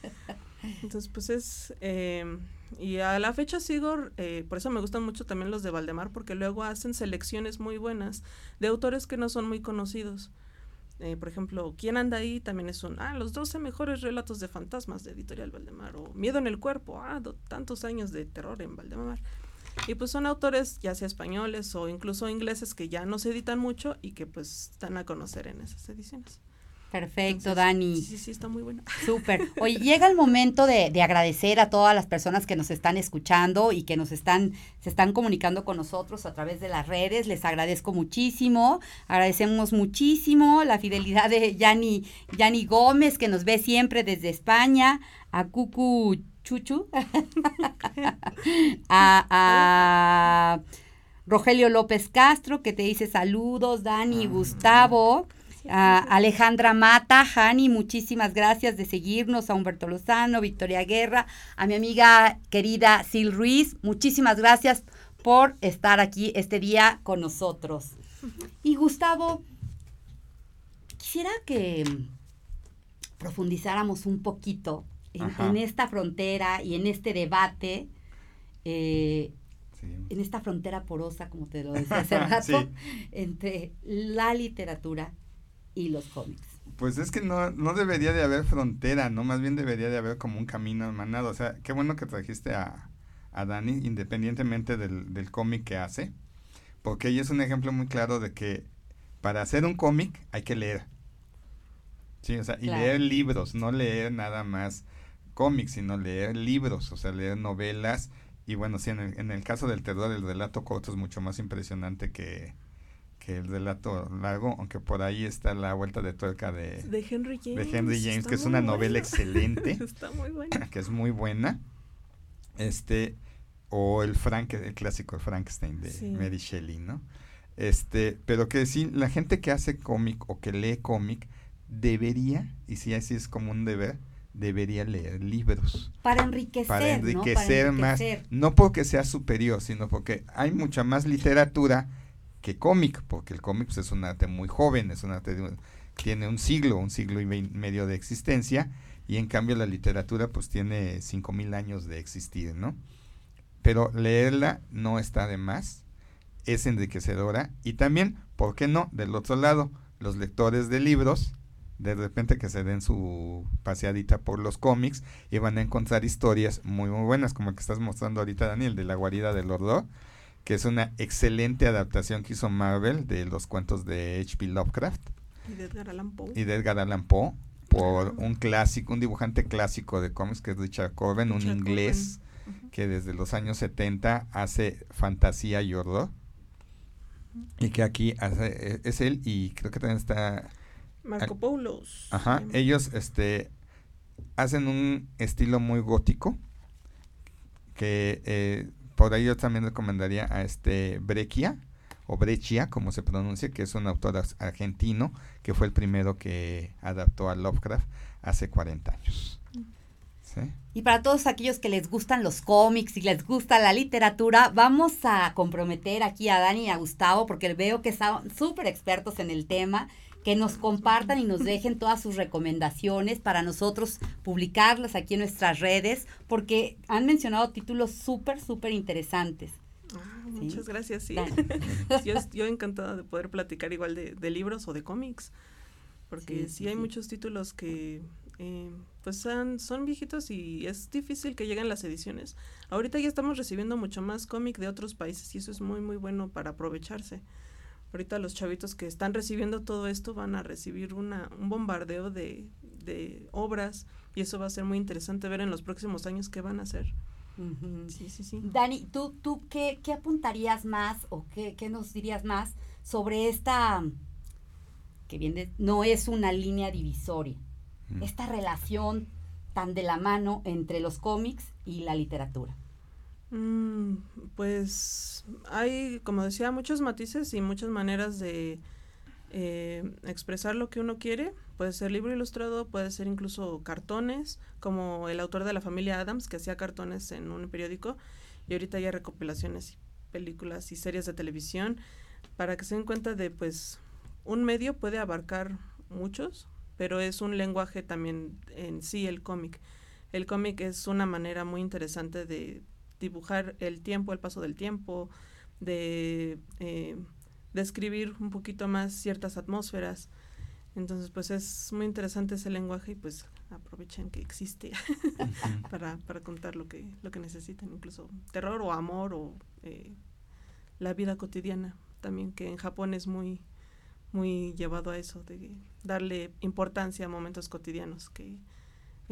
Entonces, pues es... Eh, y a la fecha sigo, eh, por eso me gustan mucho también los de Valdemar, porque luego hacen selecciones muy buenas de autores que no son muy conocidos. Eh, por ejemplo, ¿Quién anda ahí? También es un, ah, los 12 mejores relatos de fantasmas de Editorial Valdemar. O Miedo en el cuerpo, ah, tantos años de terror en Valdemar. Y pues son autores ya sea españoles o incluso ingleses que ya no se editan mucho y que pues están a conocer en esas ediciones. Perfecto, Dani. Sí, sí, sí, está muy buena. Súper. Oye, llega el momento de, de, agradecer a todas las personas que nos están escuchando y que nos están, se están comunicando con nosotros a través de las redes. Les agradezco muchísimo. Agradecemos muchísimo la fidelidad de Yani, Yani Gómez, que nos ve siempre desde España, a Cucu Chuchu, a, a Rogelio López Castro, que te dice saludos, Dani, Gustavo. A Alejandra Mata, Hani, muchísimas gracias de seguirnos, a Humberto Lozano, Victoria Guerra, a mi amiga querida Sil Ruiz, muchísimas gracias por estar aquí este día con nosotros. Y Gustavo, quisiera que profundizáramos un poquito en, esta frontera y en este debate, eh, en esta frontera porosa, como te lo decía hace rato, entre la literatura y los cómics. Pues es que no, no debería de haber frontera, ¿no? Más bien debería de haber como un camino hermanado. O sea, qué bueno que trajiste a, a Dani, independientemente del, del cómic que hace, porque ella es un ejemplo muy claro de que para hacer un cómic hay que leer. Sí, o sea, y leer libros, no leer nada más cómics, sino leer libros, o sea, leer novelas. Y bueno, sí, en el, en el caso del terror, el relato corto es mucho más impresionante que, que el relato largo, aunque por ahí está la vuelta de tuerca de, de Henry James, de Henry James que es una novela excelente, está muy buena. que es muy buena, este, o el Frank, el clásico Frankenstein de Mary Shelley, ¿no? Este, pero que sí, la gente que hace cómic o que lee cómic debería, y si así es como un deber, debería leer libros. Para enriquecer. Para enriquecer, ¿no? más. No porque sea superior, sino porque hay mucha más literatura que cómic, porque el cómic pues, es un arte muy joven, es un arte de, tiene un siglo, un siglo y medio de existencia, y en cambio la literatura pues tiene cinco mil años de existir, ¿no? Pero leerla no está de más, es enriquecedora, y también, ¿por qué no? Del otro lado, los lectores de libros, de repente que se den su paseadita por los cómics y van a encontrar historias muy muy buenas, como el que estás mostrando ahorita, Daniel, de la guarida del horror que es una excelente adaptación que hizo Marvel de los cuentos de H.P. Lovecraft. Y de Edgar Allan Poe. Y de Edgar Allan Poe, por un clásico, un dibujante clásico de cómics que es Richard Corben, un inglés que desde los años 70 hace fantasía y horror. Y que aquí hace, e, es él y creo que también está... Marco Paulos. Ajá, ellos este, hacen un estilo muy gótico que eh, por ahí yo también recomendaría a este Breccia, o Breccia, como se pronuncia, que es un autor argentino, que fue el primero que adaptó a Lovecraft hace 40 años. Y para todos aquellos que les gustan los cómics y les gusta la literatura, vamos a comprometer aquí a Dani y a Gustavo, porque veo que son súper expertos en el tema que nos compartan y nos dejen todas sus recomendaciones para nosotros publicarlas aquí en nuestras redes, porque han mencionado títulos súper, súper interesantes. Ah, muchas gracias, sí. yo, yo encantada de poder platicar igual de, libros o de cómics, porque sí, hay muchos títulos que eh, pues son, son viejitos y es difícil que lleguen las ediciones. Ahorita ya estamos recibiendo mucho más cómic de otros países y eso es muy, muy bueno para aprovecharse ahorita los chavitos que están recibiendo todo esto van a recibir una, un bombardeo de, de obras y eso va a ser muy interesante ver en los próximos años qué van a hacer. Sí, sí, sí. Dani, ¿tú, tú qué, qué apuntarías más o qué, qué, nos dirías más sobre esta, que bien no es una línea divisoria, mm. esta relación tan de la mano entre los cómics y la literatura? Mm, pues hay, como decía, muchos matices y muchas maneras de eh, expresar lo que uno quiere. Puede ser libro ilustrado, puede ser incluso cartones, como el autor de la familia Adams, que hacía cartones en un periódico, y ahorita hay recopilaciones, películas y series de televisión, para que se den cuenta de, pues, un medio puede abarcar muchos, pero es un lenguaje también en sí el cómic. El cómic es una manera muy interesante de dibujar el tiempo, el paso del tiempo, de eh, describir un poquito más ciertas atmósferas. Entonces, pues es muy interesante ese lenguaje y pues aprovechen que existe para, para contar lo que, lo que necesiten, incluso terror o amor o eh, la vida cotidiana también, que en Japón es muy, muy llevado a eso, de darle importancia a momentos cotidianos que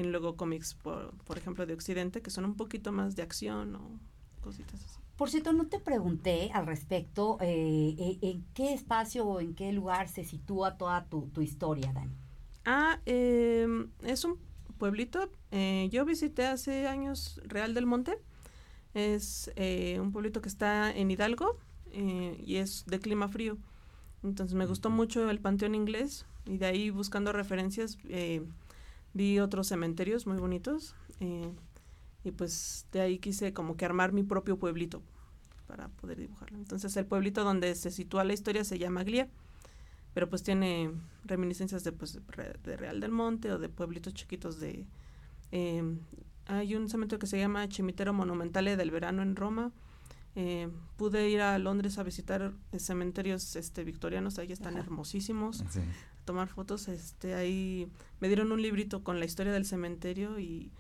en luego cómics, por, por ejemplo, de Occidente, que son un poquito más de acción o cositas así. Por cierto, no te pregunté al respecto eh, eh, en qué espacio o en qué lugar se sitúa toda tu, tu historia, Dani. Ah, eh, es un pueblito. Eh, yo visité hace años Real del Monte. Es eh, un pueblito que está en Hidalgo eh, y es de clima frío. Entonces me gustó mucho el panteón inglés y de ahí buscando referencias vi otros cementerios muy bonitos eh, y pues de ahí quise como que armar mi propio pueblito para poder dibujarlo. Entonces el pueblito donde se sitúa la historia se llama Glia pero pues tiene reminiscencias de, pues, de Real del Monte o de pueblitos chiquitos de... eh, hay un cementerio que se llama Cimitero Monumentale del Verano en Roma. Eh, pude ir a Londres a visitar eh, cementerios este, victorianos, ahí están Ajá. hermosísimos, Sí. tomar fotos. Este, ahí me dieron un librito con la historia del cementerio y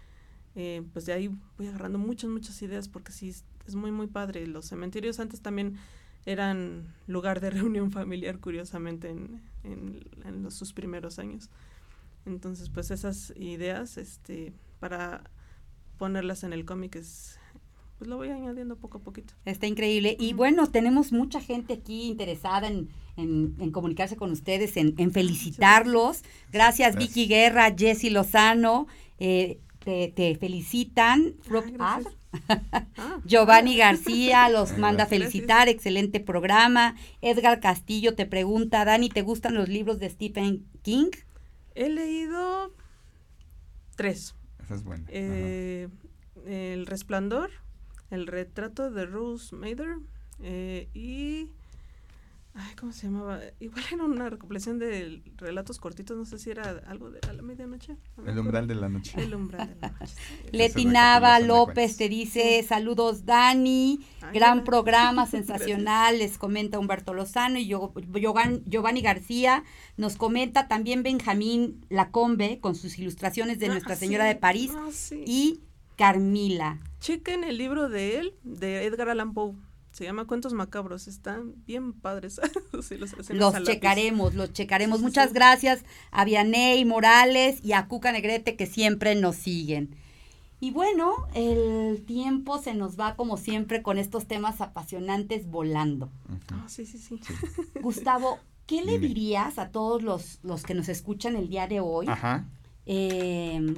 eh, pues de ahí voy agarrando muchas, muchas ideas porque sí, es, es muy, muy padre. Los cementerios antes también eran lugar de reunión familiar, curiosamente, en, en, en los- sus primeros años. Entonces, pues esas ideas, este, para ponerlas en el cómic es, pues lo voy añadiendo poco a poquito. Está increíble. Y bueno, tenemos mucha gente aquí interesada en, en- en comunicarse con ustedes, en, en felicitarlos. Gracias, Gracias. Vicky Guerra, Jessy Lozano. eh, te, te felicitan. Ah. Ad, Ah, Giovanni García los manda a Gracias. felicitar. Excelente programa. Edgar Castillo te pregunta, Dani, ¿te gustan los libros de Stephen King? he leído tres. Esa es buena. Eh, el Resplandor, El retrato de Rose Mather eh, y... Ay, ¿cómo se llamaba? Igual era una recopilación de relatos cortitos, no sé si era algo de a la medianoche. no me El umbral de la noche. El umbral de la noche. sí. Leti Esa Nava recopilación de López te dice saludos Dani, Ay, gran programa sensacional, les comenta Humberto Lozano y yo, Giovanni García nos comenta también Benjamín Lacombe con sus ilustraciones de Ah, Nuestra sí, Señora de París ah, sí. y Carmila. Chequen el libro de él, de Edgar Allan Poe. Se llama Cuentos Macabros. Están bien padres. Los checaremos, los checaremos. Sí, Muchas sí. gracias a Vianey Morales y a Cuca Negrete que siempre nos siguen. Y bueno, el tiempo se nos va como siempre con estos temas apasionantes volando. Ujú. Ah, sí, sí, sí. Gustavo, ¿qué le Dime. dirías a todos los, los que nos escuchan el día de hoy Ajá. eh,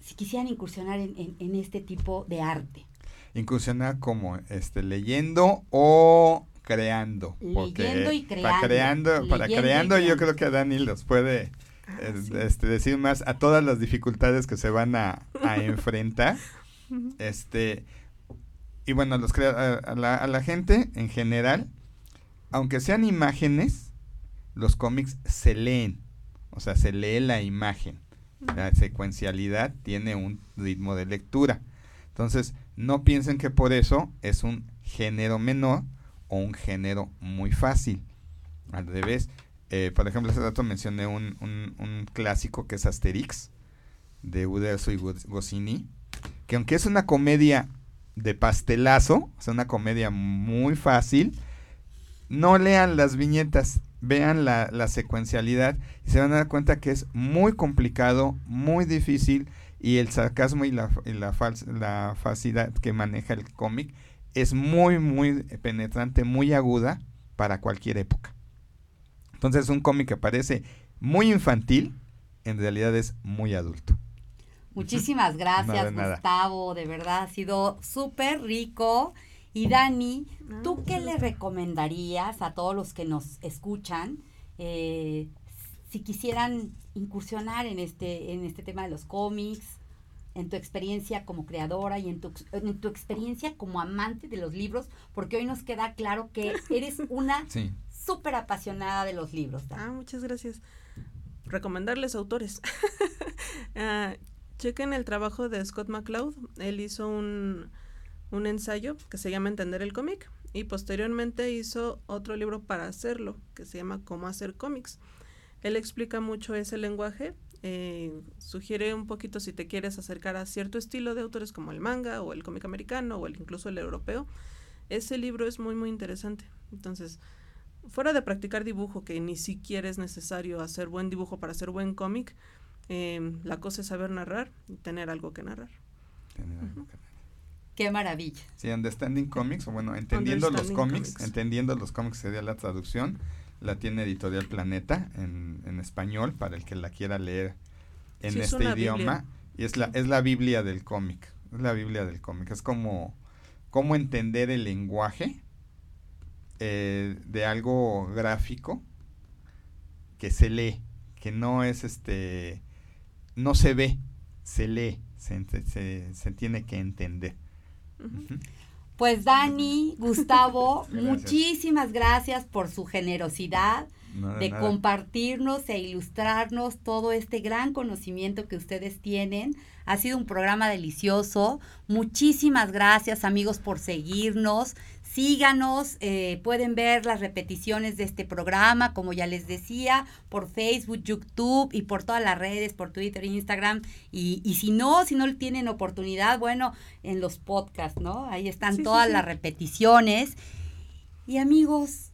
si quisieran incursionar en, en- en este tipo de arte? Incursionar como este leyendo o creando. porque Leyendo y Para creando, creando, para leyendo y creando yo creando. creo que Dani los puede Ah, sí. este, decir más a todas las dificultades que se van a, a enfrentar. Este, y bueno, los crea- a, a la, a la gente en general, aunque sean imágenes, los cómics se leen. O sea, se lee la imagen. La secuencialidad tiene un ritmo de lectura. Entonces, no piensen que por eso es un género menor o un género muy fácil. Al revés. Eh, por ejemplo, hace rato mencioné un, un- un clásico que es Asterix, de Uderzo y Go- Goscinny, que aunque es una comedia de pastelazo, sea, una comedia muy fácil, no lean las viñetas, vean la, la secuencialidad y se van a dar cuenta que es muy complicado, muy difícil y el sarcasmo y la, y la, la facilidad que maneja el cómic es muy, muy penetrante, muy aguda para cualquier época. Entonces, un cómic que parece muy infantil, en realidad es muy adulto. Muchísimas gracias, Nada, de nada. Gustavo. De verdad, ha sido súper rico. Y Dani, ¿tú Ah, qué le recomendarías a todos los que nos escuchan eh, si quisieran incursionar en este, en este tema de los cómics, en tu experiencia como creadora y en tu, en tu experiencia como amante de los libros? Porque hoy nos queda claro que eres una Sí. súper apasionada de los libros. Dani. Ah, muchas gracias. Recomendarles autores. Ah, chequen el trabajo de Scott McCloud. Él hizo un, un ensayo que se llama Entender el cómic y posteriormente hizo otro libro para hacerlo que se llama Cómo hacer cómics. Él explica mucho ese lenguaje, eh, sugiere un poquito si te quieres acercar a cierto estilo de autores como el manga o el cómic americano o el, incluso el europeo. Ese libro es muy, muy interesante. Entonces, fuera de practicar dibujo, que ni siquiera es necesario hacer buen dibujo para hacer buen cómic, eh, la cosa es saber narrar y tener algo que narrar. Qué maravilla. Sí, Understanding Comics, o bueno, entendiendo los cómics, entendiendo los cómics sería la traducción, la tiene Editorial Planeta en, en español para el que la quiera leer en este idioma. Y es la, es la Biblia del cómic, es la Biblia del cómic, es como cómo entender el lenguaje eh, de algo gráfico que se lee, que no es este, no se ve, se lee, se, se, se tiene que entender. Pues Dani, Gustavo, muchísimas gracias por su generosidad de compartirnos e ilustrarnos todo este gran conocimiento que ustedes tienen. Ha sido un programa delicioso. Muchísimas gracias amigos por seguirnos. Síganos, eh, pueden ver las repeticiones de este programa, como ya les decía, por Facebook, YouTube y por todas las redes, por Twitter, Instagram. Y, y si no, si no tienen oportunidad, bueno, en los podcasts, ¿no? Ahí están todas las repeticiones. Y amigos,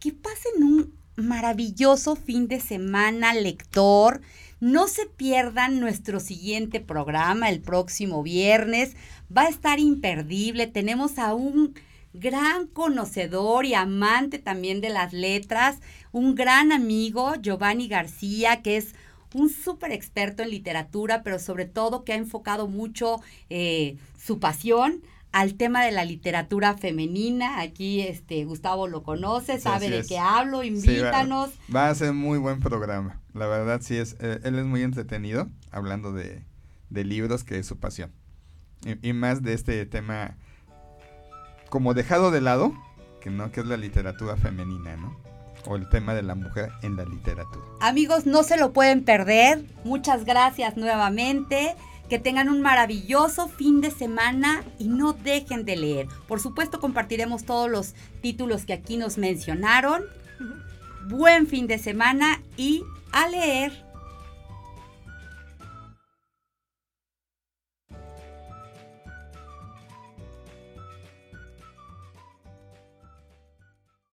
que pasen un maravilloso fin de semana, lector. No se pierdan nuestro siguiente programa el próximo viernes. Va a estar imperdible. Tenemos a un gran conocedor y amante también de las letras, un gran amigo, Giovanni García, que es un súper experto en literatura, pero sobre todo que ha enfocado mucho eh, su pasión al tema de la literatura femenina. Aquí este Gustavo lo conoce, sabe de qué hablo, invítanos. va, a ser muy buen programa. La verdad sí es, eh, él es muy entretenido hablando de, libros que es su pasión. Y, más de este tema como dejado de lado, que no que es la literatura femenina, ¿no? O el tema de la mujer en la literatura. Amigos, no se lo pueden perder. Muchas gracias nuevamente. Que tengan un maravilloso fin de semana y no dejen de leer. Por supuesto compartiremos todos los títulos que aquí nos mencionaron. Buen fin de semana y a leer.